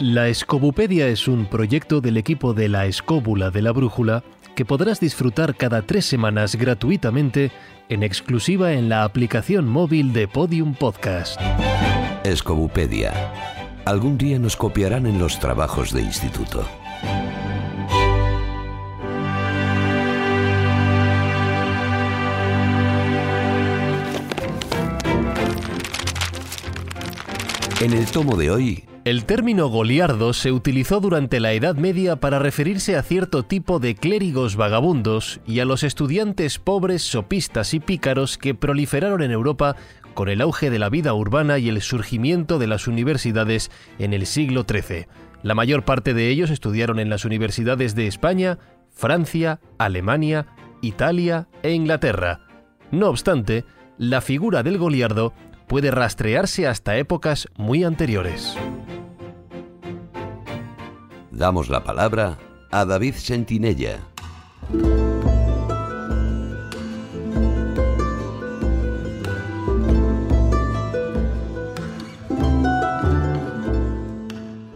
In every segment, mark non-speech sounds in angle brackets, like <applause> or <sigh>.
La Escobupedia es un proyecto del equipo de la Escóbula de la Brújula que podrás disfrutar cada tres semanas gratuitamente en exclusiva en la aplicación móvil de Podium Podcast. Escobupedia. Algún día nos copiarán en los trabajos de instituto. En el tomo de hoy, El término goliardo se utilizó durante la Edad Media para referirse a cierto tipo de clérigos vagabundos y a los estudiantes pobres, sopistas y pícaros que proliferaron en Europa con el auge de la vida urbana y el surgimiento de las universidades en el siglo XIII. La mayor parte de ellos estudiaron en las universidades de España, Francia, Alemania, Italia e Inglaterra. No obstante, la figura del goliardo puede rastrearse hasta épocas muy anteriores. Damos la palabra a David Sentinella.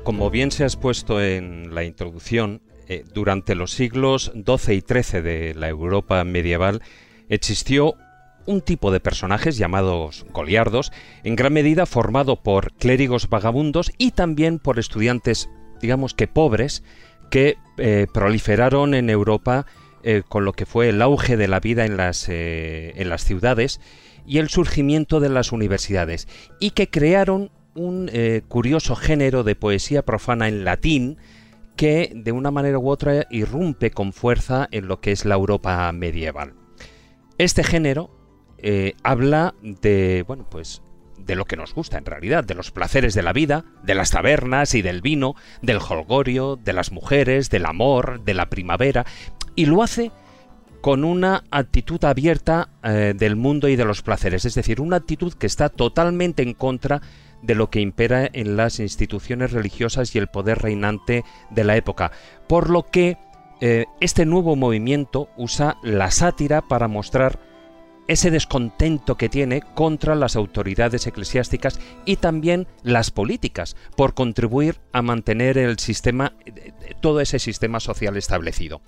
Como bien se ha expuesto en la introducción, eh, durante los siglos XII y XIII de la Europa medieval existió un tipo de personajes llamados goliardos, en gran medida formado por clérigos vagabundos y también por estudiantes, digamos que pobres, que eh, proliferaron en Europa eh, con lo que fue el auge de la vida en las, eh, en las ciudades y el surgimiento de las universidades, y que crearon un curioso género de poesía profana en latín, que de una manera u otra irrumpe con fuerza en lo que es la Europa medieval. Este género habla de, bueno, pues de lo que nos gusta en realidad, de los placeres de la vida, de las tabernas y del vino, del holgorio, de las mujeres, del amor, de la primavera, y lo hace con una actitud abierta eh, del mundo y de los placeres, es decir, una actitud que está totalmente en contra de lo que impera en las instituciones religiosas y el poder reinante de la época, por lo que eh, este nuevo movimiento usa la sátira para mostrar ese descontento que tiene contra las autoridades eclesiásticas y también las políticas por contribuir a mantener el sistema todo ese sistema social establecido.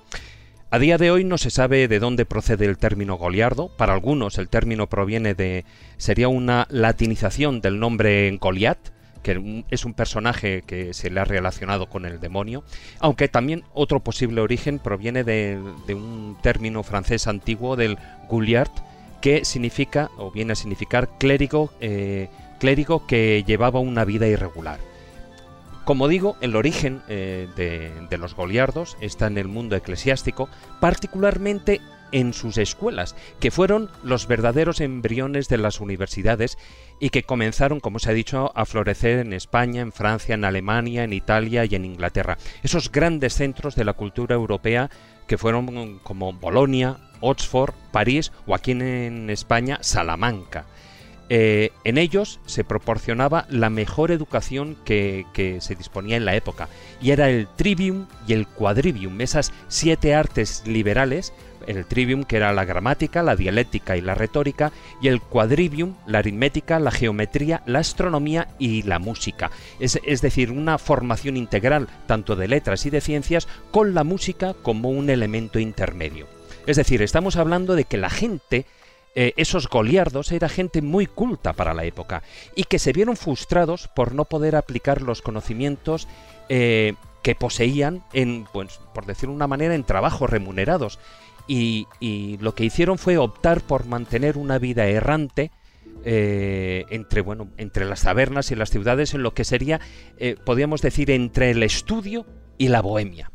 A día de hoy no se sabe de dónde procede el término goliardo. Para algunos el término proviene de sería una latinización del nombre Goliat, que es un personaje que se le ha relacionado con el demonio, aunque también otro posible origen proviene de, de un término francés antiguo del Gouliard, que significa, o viene a significar, clérigo, eh, clérigo que llevaba una vida irregular. Como digo, el origen eh, de, de los goliardos está en el mundo eclesiástico, particularmente en sus escuelas, que fueron los verdaderos embriones de las universidades y que comenzaron, como se ha dicho, a florecer en España, en Francia, en Alemania, en Italia y en Inglaterra. Esos grandes centros de la cultura europea que fueron como Bolonia, Oxford, París o aquí en España, Salamanca. Eh, en ellos se proporcionaba la mejor educación que, se disponía en la época, y era el trivium y el quadrivium, esas siete artes liberales, el trivium que era la gramática, la dialéctica y la retórica, y el quadrivium, la aritmética, la geometría, la astronomía y la música. Es decir, una formación integral tanto de letras y de ciencias con la música como un elemento intermedio. Es decir, estamos hablando de que la gente, eh, esos goliardos, era gente muy culta para la época y que se vieron frustrados por no poder aplicar los conocimientos eh, que poseían en, pues, por decirlo de una manera, en trabajos remunerados. Y, lo que hicieron fue optar por mantener una vida errante eh, entre, bueno, entre las tabernas y las ciudades, en lo que sería, podríamos decir, entre el estudio y la bohemia.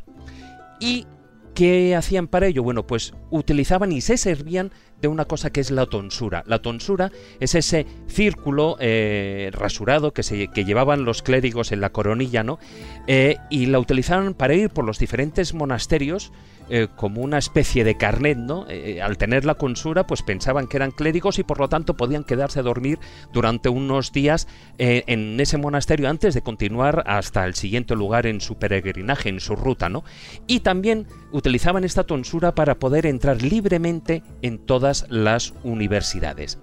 Y ¿Qué hacían para ello? Bueno, pues utilizaban y se servían de una cosa que es la tonsura. La tonsura es ese círculo eh, rasurado que, se, que, llevaban los clérigos en la coronilla, ¿no? Eh, y la utilizaban para ir por los diferentes monasterios eh, como una especie de carnet, ¿no? Eh, al tener la consura, pues pensaban que eran clérigos y por lo tanto podían quedarse a dormir durante unos días eh, en ese monasterio antes de continuar hasta el siguiente lugar en su peregrinaje, en su ruta, ¿no? Y también utilizaban esta tonsura para poder entrar libremente en todas las universidades.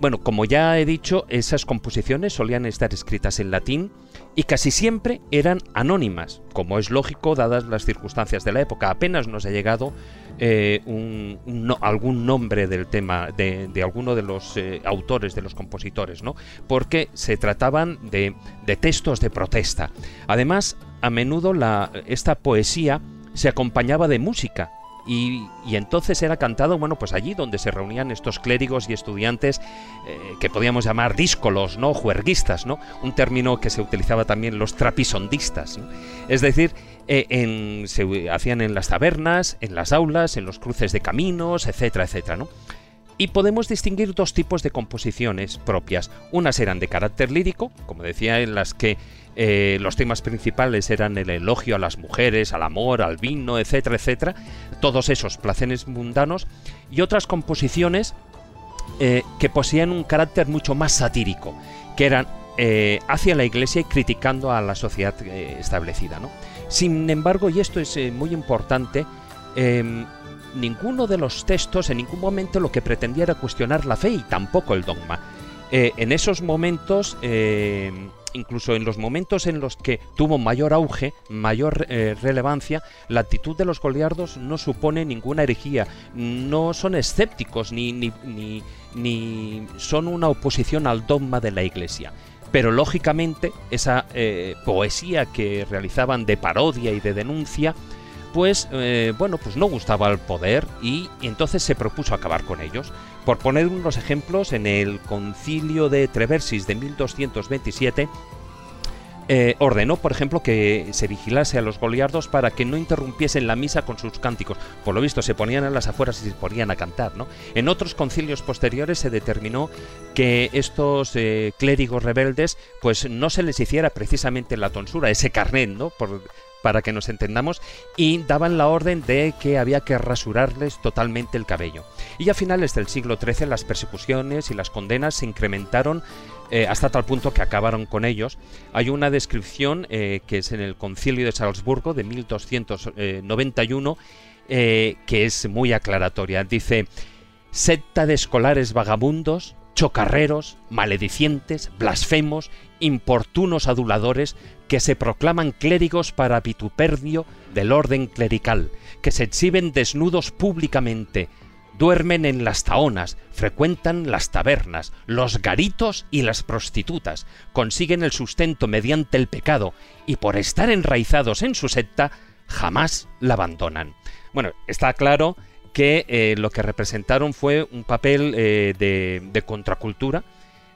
Bueno, como ya he dicho, esas composiciones solían estar escritas en latín y casi siempre eran anónimas, como es lógico dadas las circunstancias de la época. Apenas nos ha llegado eh, algún nombre del tema de, alguno de los eh, autores, de los compositores, ¿no? Porque se trataban de, textos de protesta. Además, a menudo la, esta poesía se acompañaba de música, y, entonces era cantado, bueno, pues allí donde se reunían estos clérigos y estudiantes eh, que podíamos llamar díscolos, ¿no? Juerguistas, ¿no? Un término que se utilizaba también los trapisondistas, Es decir, eh, se hacían en las tabernas, en las aulas, en los cruces de caminos, etcétera, etcétera, ¿no? Y podemos distinguir dos tipos de composiciones propias. Unas eran de carácter lírico, como decía, en las que eh, los temas principales eran el elogio a las mujeres, al amor, al vino, etcétera, etcétera. Todos esos placeres mundanos. Y otras composiciones eh, que poseían un carácter mucho más satírico, que eran eh, hacia la iglesia y criticando a la sociedad establecida. Sin embargo, y esto es muy importante, em, ninguno de los textos en ningún momento lo que pretendía era cuestionar la fe y tampoco el dogma. en esos momentos em, incluso en los momentos en los que tuvo mayor auge, mayor eh, relevancia, la actitud de los goliardos no supone ninguna herejía, no son escépticos ni, ni, ni, son una oposición al dogma de la Iglesia. Pero lógicamente esa eh, poesía que realizaban de parodia y de denuncia, pues eh, bueno, pues no gustaba al poder y, y entonces se propuso acabar con ellos. Por poner unos ejemplos, en el concilio de Treversis de 1227, eh, ordenó, por ejemplo, que se vigilase a los goliardos para que no interrumpiesen la misa con sus cánticos. Por lo visto, se ponían a las afueras y se ponían a cantar. ¿no? En otros concilios posteriores se determinó que estos eh, clérigos rebeldes, pues no se les hiciera precisamente la tonsura, ese carnet, ¿no? Para que nos entendamos, y daban la orden de que había que rasurarles totalmente el cabello. Y a finales del siglo XIII las persecuciones y las condenas se incrementaron eh, hasta tal punto que acabaron con ellos. Hay una descripción eh, que es en el concilio de Salzburgo de 1291 eh, que es muy aclaratoria. Dice, secta de escolares vagabundos, chocarreros, maledicientes, blasfemos, importunos aduladores, que se proclaman clérigos para vituperio del orden clerical, que se exhiben desnudos públicamente, duermen en las taonas, frecuentan las tabernas, los garitos y las prostitutas, consiguen el sustento mediante el pecado y por estar enraizados en su secta jamás la abandonan. Bueno, está claro que eh, lo que representaron fue un papel eh, de contracultura,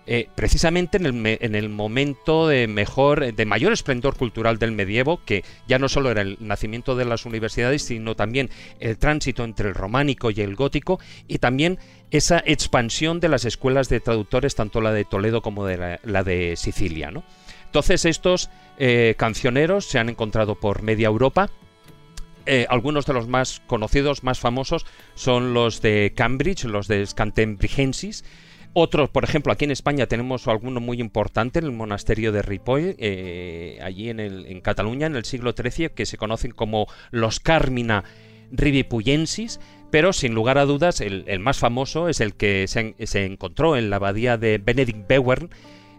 eh, precisamente en el, en el, momento de mejor, de mayor esplendor cultural del medievo, que ya no solo era el nacimiento de las universidades, sino también el tránsito entre el románico y el gótico, y también esa expansión de las escuelas de traductores, tanto la de Toledo como de la, de Sicilia. ¿no? Entonces estos cancioneros se han encontrado por media Europa, eh, algunos de los más conocidos, más famosos, son los de Cambridge, los de Scantembrigensis, otros, por ejemplo, aquí en España tenemos alguno muy importante en el monasterio de Ripoll, eh, allí en, Cataluña, en el siglo XIII, que se conocen como los Carmina Rivipuyensis, pero sin lugar a dudas el, más famoso es el que se, encontró en la abadía de Benedict Beuern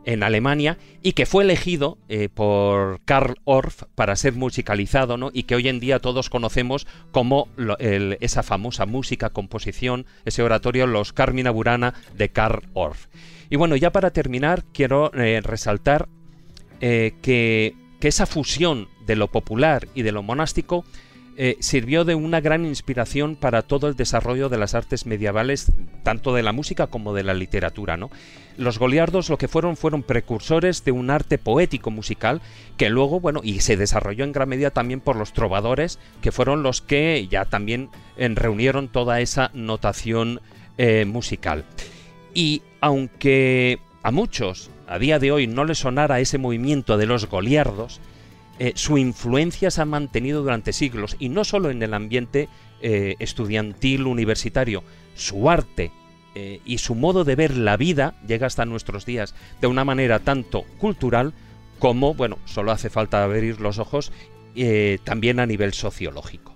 en Alemania y que fue elegido eh, por Karl Orff para ser musicalizado ¿no? y que hoy en día todos conocemos como esa famosa música, composición, ese oratorio Los Carmina Burana de Karl Orff. Y bueno, ya para terminar quiero eh, resaltar eh, que, que esa fusión de lo popular y de lo monástico eh, sirvió de una gran inspiración para todo el desarrollo de las artes medievales, tanto de la música como de la literatura. ¿no? Los goliardos lo que fueron fueron precursores de un arte poético musical que luego, bueno, y se desarrolló en gran medida también por los trovadores, que fueron los que ya también eh, reunieron toda esa notación eh, musical. Y aunque a muchos a día de hoy no les sonara ese movimiento de los goliardos, eh, su influencia se ha mantenido durante siglos y no solo en el ambiente eh, estudiantil universitario, su arte eh, y su modo de ver la vida llega hasta nuestros días de una manera tanto cultural como, bueno, solo hace falta abrir los ojos, también a nivel sociológico.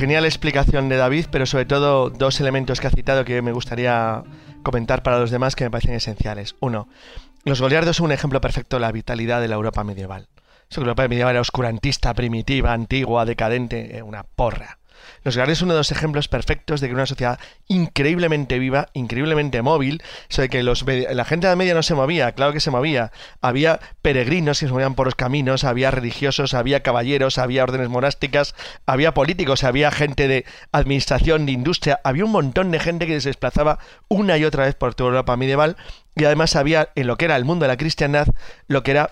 Genial explicación de David, pero sobre todo dos elementos que ha citado que me gustaría comentar para los demás que me parecen esenciales. Uno, los goliardos son un ejemplo perfecto de la vitalidad de la Europa medieval. Esa Europa medieval era oscurantista, primitiva, antigua, decadente, eh, una porra. Los Gales es uno de los ejemplos perfectos de que una sociedad increíblemente viva, increíblemente móvil, de que los, la gente de la media no se movía, claro que se movía. Había peregrinos que se movían por los caminos, había religiosos, había caballeros, había órdenes monásticas, había políticos, había gente de administración, de industria, había un montón de gente que se desplazaba una y otra vez por toda Europa medieval y además había en lo que era el mundo de la cristiandad lo que era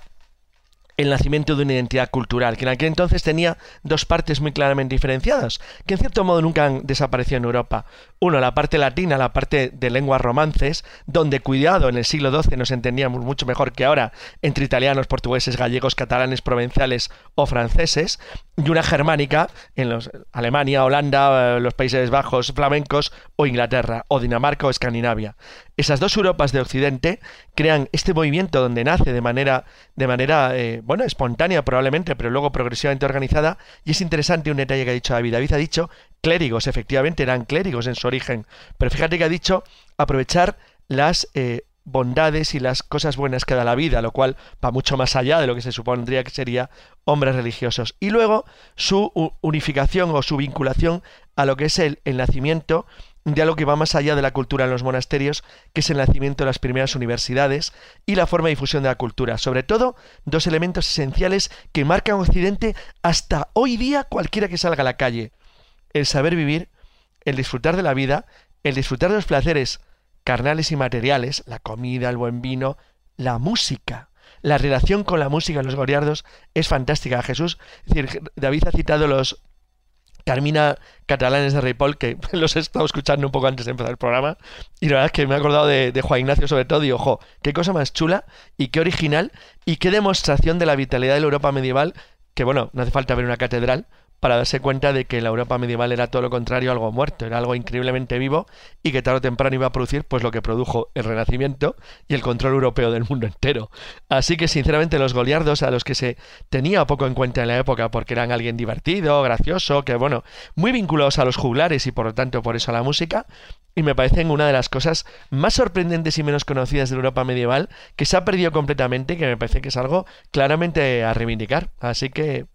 el nacimiento de una identidad cultural, que en aquel entonces tenía dos partes muy claramente diferenciadas, que en cierto modo nunca han desaparecido en Europa. Uno, la parte latina, la parte de lenguas romances, donde cuidado, en el siglo XII nos entendíamos mucho mejor que ahora entre italianos, portugueses, gallegos, catalanes, provinciales o franceses, y una germánica en los, Alemania, Holanda, eh, los Países Bajos, flamencos o Inglaterra, o Dinamarca o Escandinavia. Esas dos Europas de Occidente crean este movimiento donde nace de manera, de manera eh, bueno, espontánea probablemente, pero luego progresivamente organizada, y es interesante un detalle que ha dicho David. David ha dicho clérigos, efectivamente eran clérigos en su origen, pero fíjate que ha dicho aprovechar las eh, bondades y las cosas buenas que da la vida, lo cual va mucho más allá de lo que se supondría que sería hombres religiosos. Y luego su unificación o su vinculación a lo que es el, el nacimiento de algo que va más allá de la cultura en los monasterios, que es el nacimiento de las primeras universidades y la forma de difusión de la cultura. Sobre todo, dos elementos esenciales que marcan Occidente hasta hoy día cualquiera que salga a la calle. El saber vivir, el disfrutar de la vida, el disfrutar de los placeres carnales y materiales, la comida, el buen vino, la música. La relación con la música en los goriardos es fantástica. Jesús, es decir, David ha citado los Carmina catalanes de Ripoll, que <laughs> los he estado escuchando un poco antes de empezar el programa, y la verdad es que me he acordado de, de Juan Ignacio sobre todo, y ojo, qué cosa más chula y qué original, y qué demostración de la vitalidad de la Europa medieval, que bueno, no hace falta ver una catedral para darse cuenta de que la Europa medieval era todo lo contrario, algo muerto, era algo increíblemente vivo y que tarde o temprano iba a producir pues lo que produjo el Renacimiento y el control europeo del mundo entero. Así que sinceramente los goliardos a los que se tenía poco en cuenta en la época porque eran alguien divertido, gracioso, que bueno, muy vinculados a los juglares y por lo tanto por eso a la música, y me parecen una de las cosas más sorprendentes y menos conocidas de Europa medieval que se ha perdido completamente, que me parece que es algo claramente a reivindicar. Así que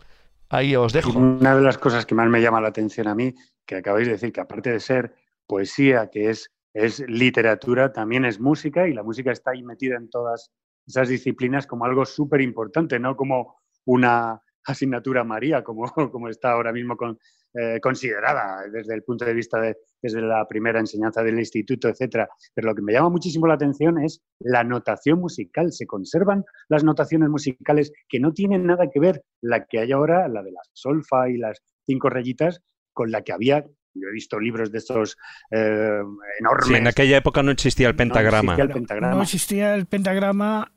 Ahí os dejo. Una de las cosas que más me llama la atención a mí, que acabáis de decir, que aparte de ser poesía, que es, es literatura, también es música y la música está ahí metida en todas esas disciplinas como algo súper importante, no como una asignatura María, como, <laughs> como está ahora mismo con, eh, considerada desde el punto de vista de desde la primera enseñanza del instituto, etcétera. Pero lo que me llama muchísimo la atención es la notación musical. Se conservan las notaciones musicales que no tienen nada que ver la que hay ahora, la de la solfa y las cinco rayitas, con la que había yo he visto libros de estos eh, enormes. en aquella época no existía el pentagrama. No existía el pentagrama, no existía el pentagrama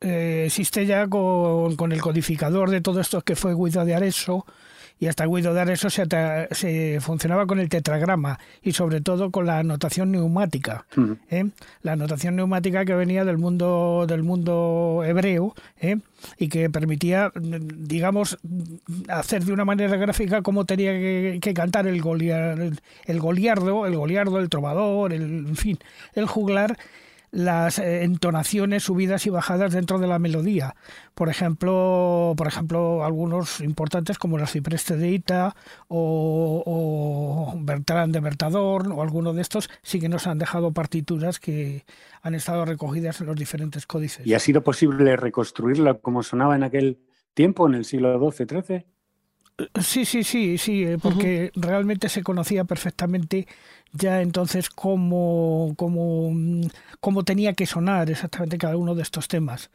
eh, existe ya con, con, el codificador de todo esto que fue Guido de Arezzo, y hasta Guido de Arezzo se, se, funcionaba con el tetragrama y sobre todo con la notación neumática. ¿eh? La notación neumática que venía del mundo, del mundo hebreo ¿eh? y que permitía, digamos, hacer de una manera gráfica cómo tenía que, cantar el, el goliardo, el goliardo, el trovador, el, en fin, el juglar las eh, entonaciones subidas y bajadas dentro de la melodía. Por ejemplo, por ejemplo algunos importantes como la Cipreste de Ita o, o Bertrand de Bertador o alguno de estos sí que nos han dejado partituras que han estado recogidas en los diferentes códices. ¿Y ha sido posible reconstruirla como sonaba en aquel tiempo, en el siglo XII-XIII? Sí, sí, sí, sí, eh, porque realmente se conocía perfectamente ya entonces cómo, cómo, cómo tenía que sonar exactamente cada uno de estos temas.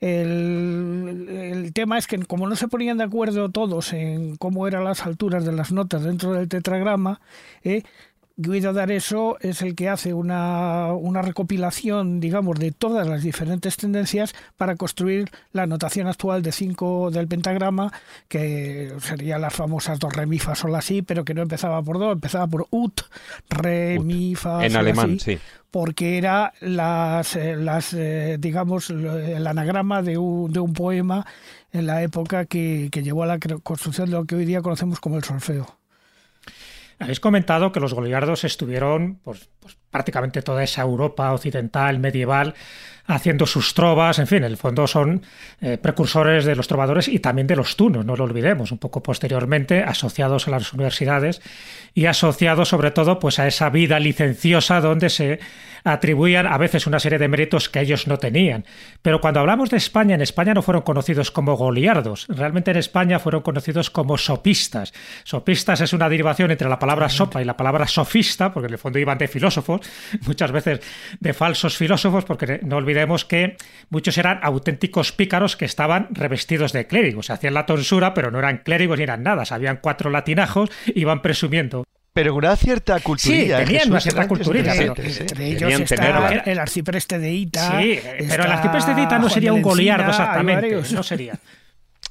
El, el, tema es que como no se ponían de acuerdo todos en cómo eran las alturas de las notas dentro del tetragrama, eh, Guido D'Arezzo es el que hace una, una, recopilación, digamos, de todas las diferentes tendencias para construir la notación actual de 5 del pentagrama, que sería las famosas dos re, mi, fa, sol, así, pero que no empezaba por do, empezaba por ut, re, mi, fa, En alemán, sí. Porque era las, eh, las eh, digamos, el anagrama de un, de un poema en la época que, que llevó a la construcción de lo que hoy día conocemos como el solfeo. Habéis comentado que los goliardos estuvieron pues, pues, prácticamente toda esa Europa occidental, medieval, haciendo sus trovas, en fin, en el fondo son eh, precursores de los trovadores y también de los tunos, no lo olvidemos, un poco posteriormente asociados a las universidades y asociados sobre todo pues a esa vida licenciosa donde se atribuían a veces una serie de méritos que ellos no tenían. Pero cuando hablamos de España, en España no fueron conocidos como goliardos, realmente en España fueron conocidos como sopistas. Sopistas es una derivación entre la palabra sopa y la palabra sofista, porque en el fondo iban de filósofos, muchas veces de falsos filósofos, porque no olvidemos que muchos eran auténticos pícaros que estaban revestidos de clérigos. Hacían la tonsura, pero no eran clérigos ni eran nada. Sabían cuatro latinajos, iban presumiendo. Pero una cierta culturilla. Sí, tenían una cierta culturilla. Pero, entre ellos el arcipreste de Ita. Sí, pero el arcipreste de Ita no sería un goliardo exactamente. No sería.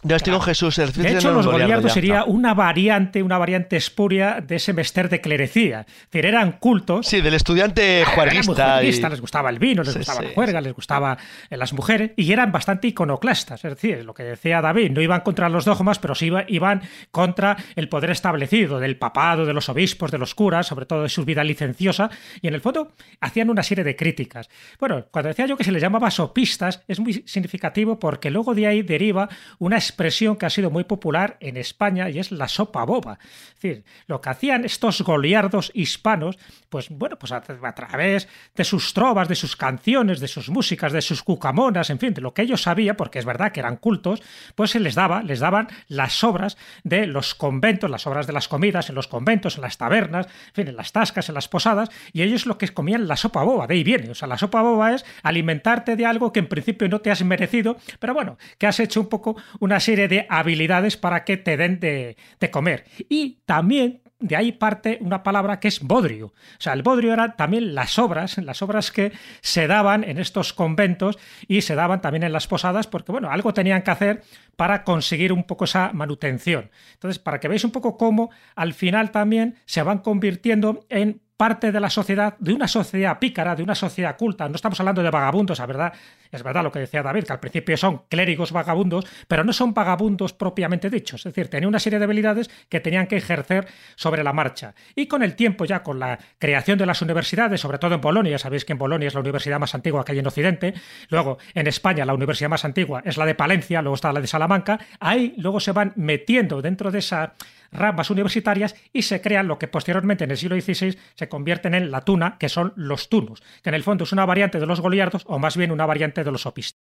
Yo estoy con Jesús. El de hecho, los goliardos sería una variante, una variante espuria de ese mester de clerecía. Es decir, eran cultos. Sí, del estudiante juerguista. Les gustaba el vino, les gustaba la juerga, les gustaba las mujeres y eran bastante iconoclastas. Es decir, lo que decía David, no iban contra los dogmas, pero sí iban contra el poder establecido del papado, de los obispos, de los curas, sobre todo de su vida licenciosa. Y en el fondo hacían una serie de críticas. Bueno, cuando decía yo que se les llamaba sopistas, es muy significativo porque luego de ahí deriva una expresión que ha sido muy popular en España y es la sopa boba. Es decir, lo que hacían estos goliardos hispanos, pues bueno, pues a, través de sus trovas, de sus canciones, de sus músicas, de sus cucamonas, en fin, de lo que ellos sabían, porque es verdad que eran cultos, pues se les daba, les daban las obras de los conventos, las obras de las comidas en los conventos, en las tabernas, en fin, en las tascas, en las posadas, y ellos lo que comían la sopa boba, de ahí viene. O sea, la sopa boba es alimentarte de algo que en principio no te has merecido, pero bueno, que has hecho un poco una serie de habilidades para que te den de, comer. Y también de ahí parte una palabra que es bodrio. O sea, el bodrio era también las obras, las obras que se daban en estos conventos y se daban también en las posadas, porque bueno, algo tenían que hacer para conseguir un poco esa manutención. Entonces, para que veáis un poco cómo al final también se van convirtiendo en parte de la sociedad, de una sociedad pícara, de una sociedad culta. No estamos hablando de vagabundos, es verdad, es verdad lo que decía David, que al principio son clérigos vagabundos, pero no son vagabundos propiamente dichos. Es decir, tenían una serie de habilidades que tenían que ejercer sobre la marcha. Y con el tiempo, ya con la creación de las universidades, sobre todo en Bolonia, sabéis que en Bolonia es la universidad más antigua que hay en Occidente, luego en España la universidad más antigua es la de Palencia, luego está la de Salamanca, ahí luego se van metiendo dentro de esa ramas universitarias y se crean lo que posteriormente en el siglo XVI se convierten en la tuna, que son los tunus, que en el fondo es una variante de los goliardos o más bien una variante de los opistas.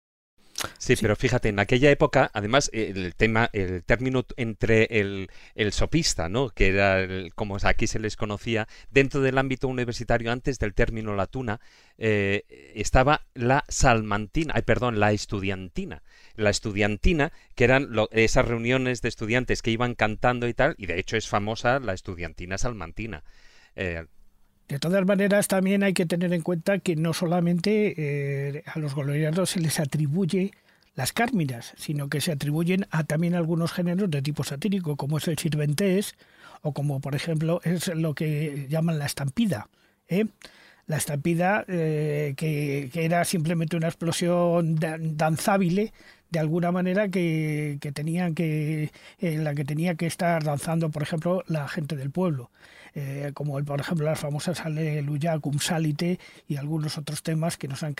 Sí, pero fíjate, en aquella época, además, el tema, el término entre el, sopista, ¿no? Que era como aquí se les conocía, dentro del ámbito universitario, antes del término latuna, eh, estaba la salmantina, ay, perdón, la estudiantina. La estudiantina, que eran esas reuniones de estudiantes que iban cantando y tal, y de hecho es famosa la estudiantina salmantina. Eh, de todas maneras, también hay que tener en cuenta que no solamente eh, a los goliardos se les atribuye las cárminas, sino que se atribuyen a también algunos géneros de tipo satírico, como es el sirventés o como, por ejemplo, es lo que llaman la estampida. ¿eh? La estampida, eh, que, era simplemente una explosión danzable de alguna manera que, que tenían que en la que tenía que estar danzando por ejemplo la gente del pueblo. Eh, como el, por ejemplo las famosas Aleluya cum salite y algunos otros temas que nos han,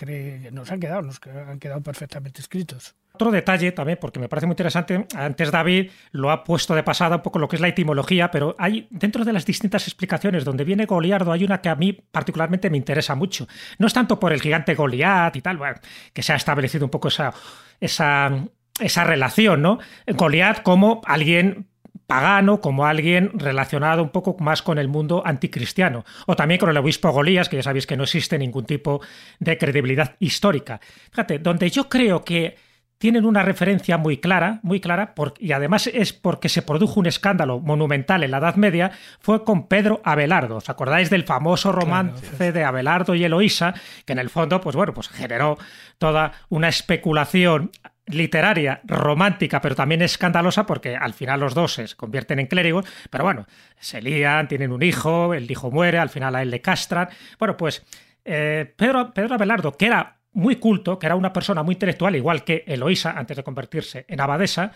nos han quedado nos han quedado perfectamente escritos otro detalle también, porque me parece muy interesante, antes David lo ha puesto de pasada un poco lo que es la etimología, pero hay dentro de las distintas explicaciones donde viene Goliardo, hay una que a mí particularmente me interesa mucho. No es tanto por el gigante Goliat y tal, que se ha establecido un poco esa, esa, esa relación, ¿no? Goliat como alguien pagano, como alguien relacionado un poco más con el mundo anticristiano, o también con el obispo Golías, que ya sabéis que no existe ningún tipo de credibilidad histórica. Fíjate, donde yo creo que tienen una referencia muy clara, muy clara, y además es porque se produjo un escándalo monumental en la Edad Media, fue con Pedro Abelardo. ¿Os acordáis del famoso romance de Abelardo y Eloísa, que en el fondo, pues bueno, pues generó toda una especulación literaria, romántica, pero también escandalosa, porque al final los dos se convierten en clérigos, pero bueno, se lían, tienen un hijo, el hijo muere, al final a él le castran. Bueno, pues eh, Pedro, Pedro Abelardo, que era muy culto, que era una persona muy intelectual, igual que Eloísa, antes de convertirse en abadesa,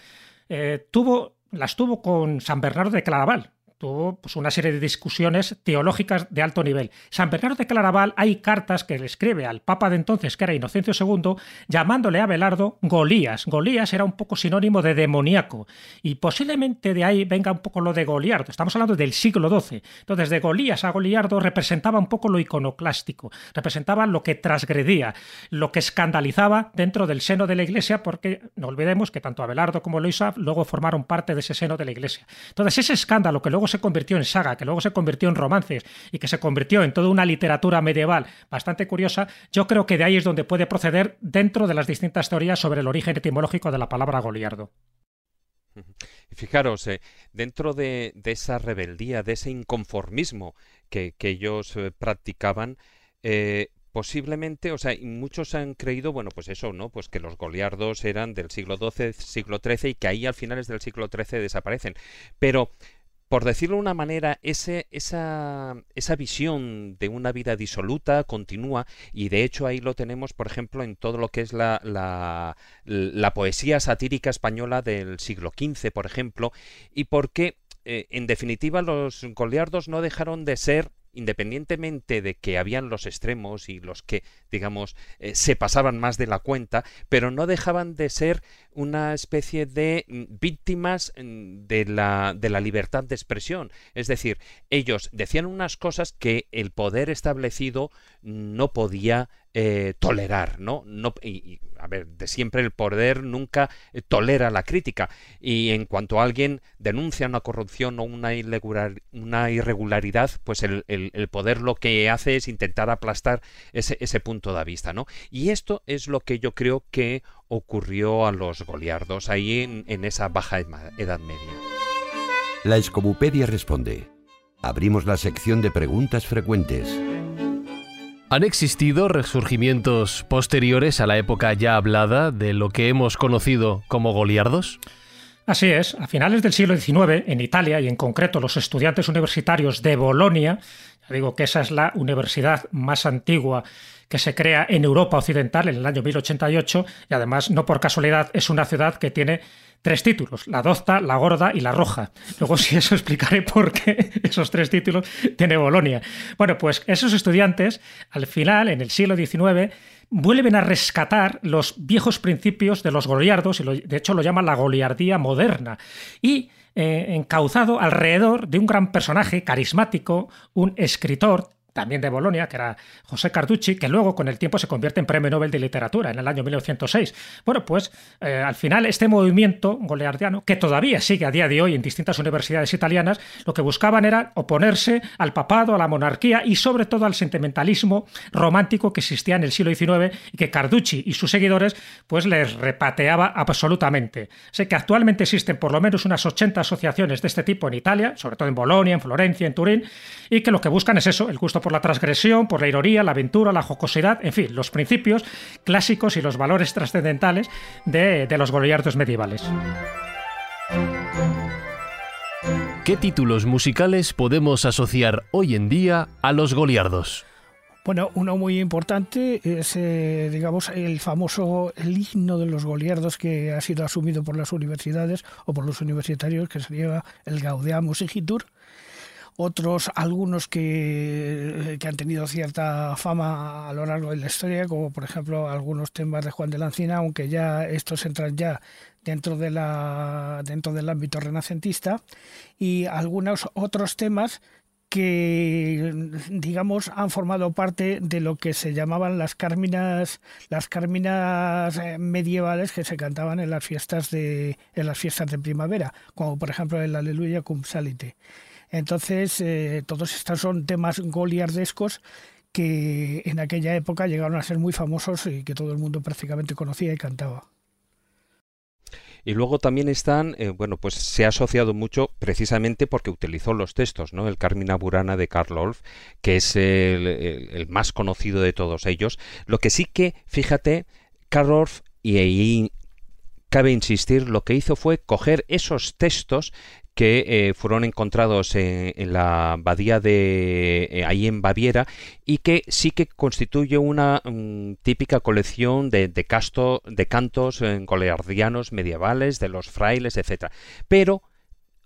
eh, tuvo, las tuvo con San Bernardo de Claraval, tuvo pues, una serie de discusiones teológicas de alto nivel. San Bernardo de Claraval hay cartas que le escribe al Papa de entonces, que era Inocencio II, llamándole a Belardo Golías. Golías era un poco sinónimo de demoníaco y posiblemente de ahí venga un poco lo de Goliardo. Estamos hablando del siglo XII. Entonces, de Golías a Goliardo representaba un poco lo iconoclástico, representaba lo que transgredía, lo que escandalizaba dentro del seno de la Iglesia, porque no olvidemos que tanto Abelardo como Loisa luego formaron parte de ese seno de la Iglesia. Entonces, ese escándalo que luego se convirtió en saga, que luego se convirtió en romances y que se convirtió en toda una literatura medieval bastante curiosa, yo creo que de ahí es donde puede proceder dentro de las distintas teorías sobre el origen etimológico de la palabra Goliardo. Fijaros, eh, dentro de, esa rebeldía, de ese inconformismo que, ellos eh, practicaban, eh, posiblemente, o sea, muchos han creído, bueno, pues eso, ¿no? Pues que los goliardos eran del siglo XII, siglo XIII y que ahí al finales del siglo XIII desaparecen. Pero por decirlo de una manera, ese, esa, esa, visión de una vida disoluta continúa y de hecho ahí lo tenemos, por ejemplo, en todo lo que es la, la, la poesía satírica española del siglo XV, por ejemplo, y porque, eh, en definitiva, los goliardos no dejaron de ser independientemente de que habían los extremos y los que, digamos, eh, se pasaban más de la cuenta, pero no dejaban de ser una especie de mm, víctimas mm, de la, de la libertad de expresión. Es decir, ellos decían unas cosas que el poder establecido no podía eh, tolerar, ¿no? y, a ver, de siempre el poder nunca eh, tolera la crítica. Y en cuanto alguien denuncia una corrupción o una, irregularidad, pues el, poder lo que hace es intentar aplastar ese, ese punto de vista, ¿no? Y esto es lo que yo creo que ocurrió a los goliardos ahí en, en esa baja edad media. La Escobupedia responde. Abrimos la sección de preguntas frecuentes. ¿Han existido resurgimientos posteriores a la época ya hablada de lo que hemos conocido como goliardos? Así es, a finales del siglo XIX, en Italia y en concreto los estudiantes universitarios de Bolonia, ya digo que esa es la universidad más antigua que se crea en Europa Occidental en el año 1088 y además no por casualidad es una ciudad que tiene tres títulos, la docta, la gorda y la roja. Luego si eso explicaré por qué esos tres títulos tiene Bolonia. Bueno, pues esos estudiantes al final, en el siglo XIX, vuelven a rescatar los viejos principios de los goliardos, y de hecho lo llaman la goliardía moderna, y eh, encauzado alrededor de un gran personaje carismático, un escritor también de Bolonia, que era José Carducci, que luego con el tiempo se convierte en Premio Nobel de Literatura en el año 1906. Bueno, pues eh, al final este movimiento goleardiano, que todavía sigue a día de hoy en distintas universidades italianas, lo que buscaban era oponerse al papado, a la monarquía y sobre todo al sentimentalismo romántico que existía en el siglo XIX y que Carducci y sus seguidores pues les repateaba absolutamente. Sé que actualmente existen por lo menos unas 80 asociaciones de este tipo en Italia, sobre todo en Bolonia, en Florencia, en Turín, y que lo que buscan es eso, el gusto por por la transgresión, por la ironía, la aventura, la jocosidad, en fin, los principios clásicos y los valores trascendentales de, de los goliardos medievales. ¿Qué títulos musicales podemos asociar hoy en día a los goliardos? Bueno, uno muy importante es, eh, digamos, el famoso el himno de los goliardos que ha sido asumido por las universidades o por los universitarios, que se llama el Gaudeamus Igitur, otros algunos que, que, han tenido cierta fama a lo largo de la historia, como por ejemplo algunos temas de Juan de la Encina, aunque ya estos entran ya dentro de la dentro del ámbito renacentista y algunos otros temas que digamos han formado parte de lo que se llamaban las cárminas las cárminas eh, medievales que se cantaban en las fiestas de en las fiestas de primavera como por ejemplo el Aleluya cum salite entonces, eh, todos estos son temas goliardescos que en aquella época llegaron a ser muy famosos y que todo el mundo prácticamente conocía y cantaba. Y luego también están, eh, bueno, pues se ha asociado mucho precisamente porque utilizó los textos, ¿no? El Carmina Burana de Karl Orff, que es el, más conocido de todos ellos. Lo que sí que, fíjate, Karl Orff, y ahí cabe insistir, lo que hizo fue coger esos textos que eh, fueron encontrados en, la abadía de eh, ahí en Baviera y que sí que constituye una mm, típica colección de, casto, de cantos eh, medievales de los frailes, etcétera. Pero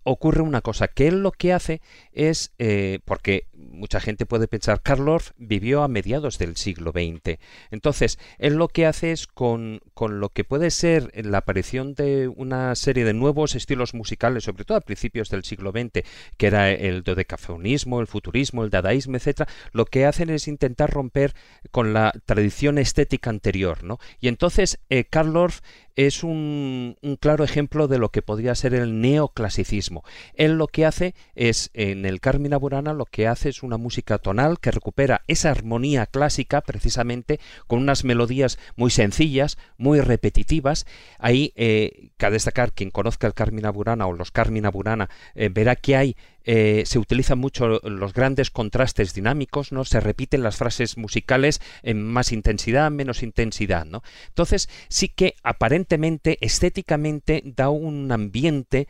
ocurre una cosa, que él lo que hace es, eh, porque mucha gente puede pensar, Karl vivió a mediados del siglo XX, entonces él lo que hace es con, con lo que puede ser la aparición de una serie de nuevos estilos musicales, sobre todo a principios del siglo XX, que era el dodecafeunismo, el futurismo, el dadaísmo, etcétera, lo que hacen es intentar romper con la tradición estética anterior, ¿no? Y entonces eh, es un, claro ejemplo de lo que podría ser el neoclasicismo. Él lo que hace es, en el Carmina Burana, lo que hace es una música tonal que recupera esa armonía clásica precisamente con unas melodías muy sencillas, muy repetitivas. Ahí, eh, cabe destacar, quien conozca el Carmina Burana o los Carmina Burana, eh, verá que hay eh, se utilizan mucho los grandes contrastes dinámicos, ¿no? Se repiten las frases musicales en más intensidad, menos intensidad, ¿no? Entonces, sí que aparentemente, estéticamente, da un ambiente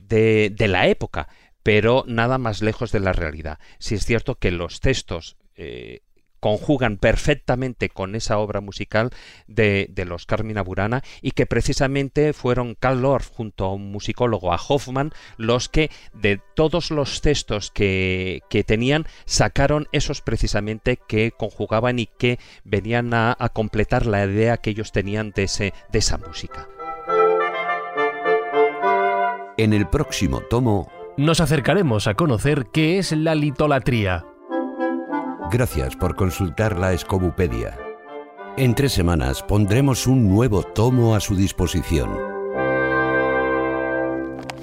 de, de la época, pero nada más lejos de la realidad. Si es cierto que los textos eh, conjugan perfectamente con esa obra musical de, los Carmina Burana y que precisamente fueron Karl Orff junto a un musicólogo, a Hoffman, los que de todos los textos que, tenían sacaron esos precisamente que conjugaban y que venían a, completar la idea que ellos tenían de, ese, de esa música. En el próximo tomo nos acercaremos a conocer qué es la litolatría Gracias por consultar la Escobupedia. En tres semanas pondremos un nuevo tomo a su disposición.